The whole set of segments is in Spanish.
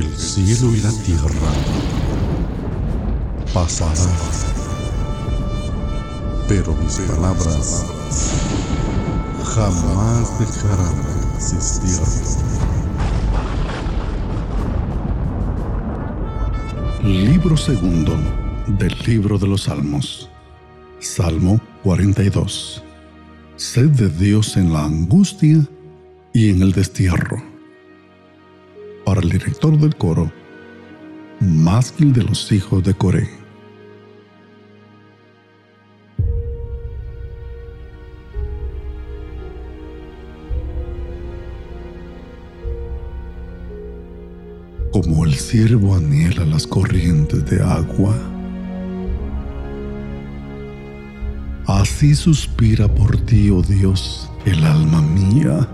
cielo y la tierra pasarán, pero mis palabras jamás dejarán de existir. Libro segundo del libro de los Salmos. Salmo 42. Sed de Dios en la angustia y en el destierro. Para el director del coro, másquil de los hijos de Coré. Como el ciervo anhela las corrientes de agua, así suspira por ti, oh Dios, el alma mía.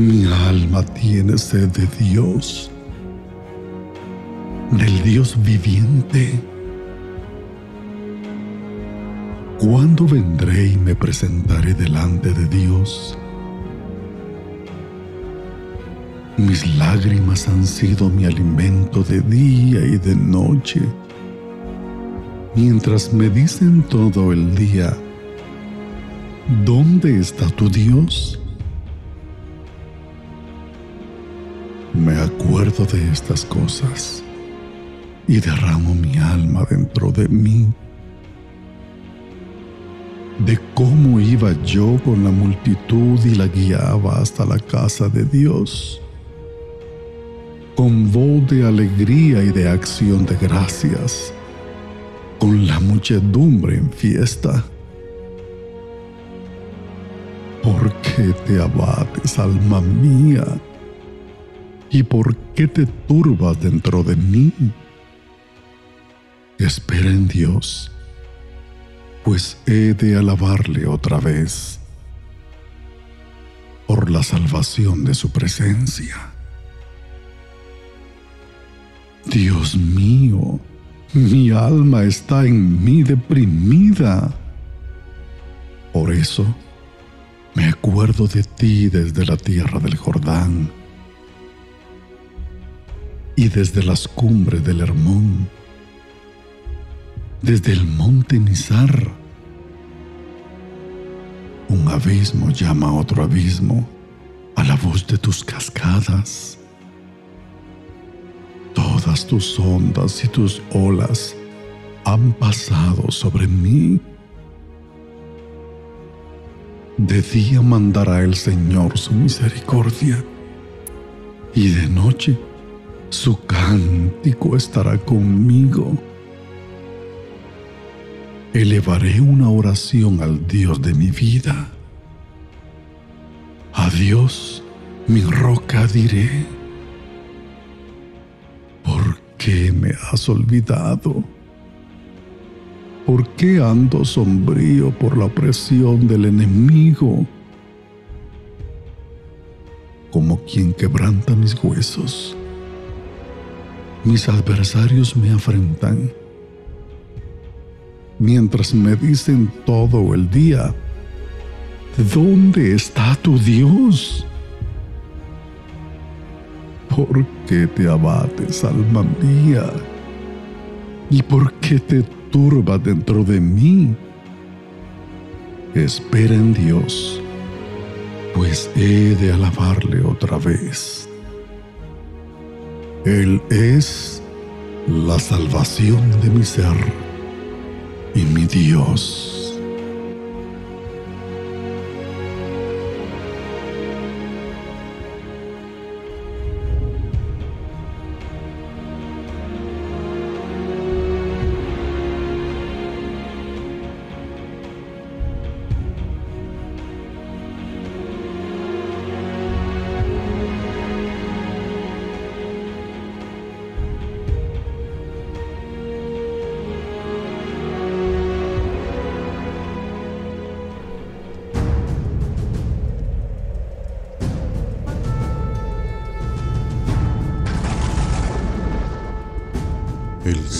Mi alma tiene sed de Dios, del Dios viviente. ¿Cuándo vendré y me presentaré delante de Dios? Mis lágrimas han sido mi alimento de día y de noche, mientras me dicen todo el día, ¿dónde está tu Dios? Me acuerdo de estas cosas y derramo mi alma dentro de mí. De cómo iba yo con la multitud y la guiaba hasta la casa de Dios. Con voz de alegría y de acción de gracias. Con la muchedumbre en fiesta. ¿Por qué te abates, alma mía? ¿Y por qué te turbas dentro de mí? Espera en Dios, pues he de alabarle otra vez por la salvación de su presencia. Dios mío, mi alma está en mí deprimida. Por eso me acuerdo de ti desde la tierra del Jordán y desde las cumbres del Hermón, desde el monte Nizar. Un abismo llama a otro abismo a la voz de tus cascadas. Todas tus ondas y tus olas han pasado sobre mí. De día mandará el Señor su misericordia y de noche su cántico estará conmigo. Elevaré una oración al Dios de mi vida. A Dios, mi roca diré. ¿Por qué me has olvidado? ¿Por qué ando sombrío por la opresión del enemigo? Como quien quebranta mis huesos mis adversarios me afrentan. Mientras me dicen todo el día, ¿dónde está tu Dios? ¿Por qué te abates, alma mía? ¿Y por qué te turba dentro de mí? Espera en Dios, pues he de alabarle otra vez. Él es la salvación de mi ser y mi Dios.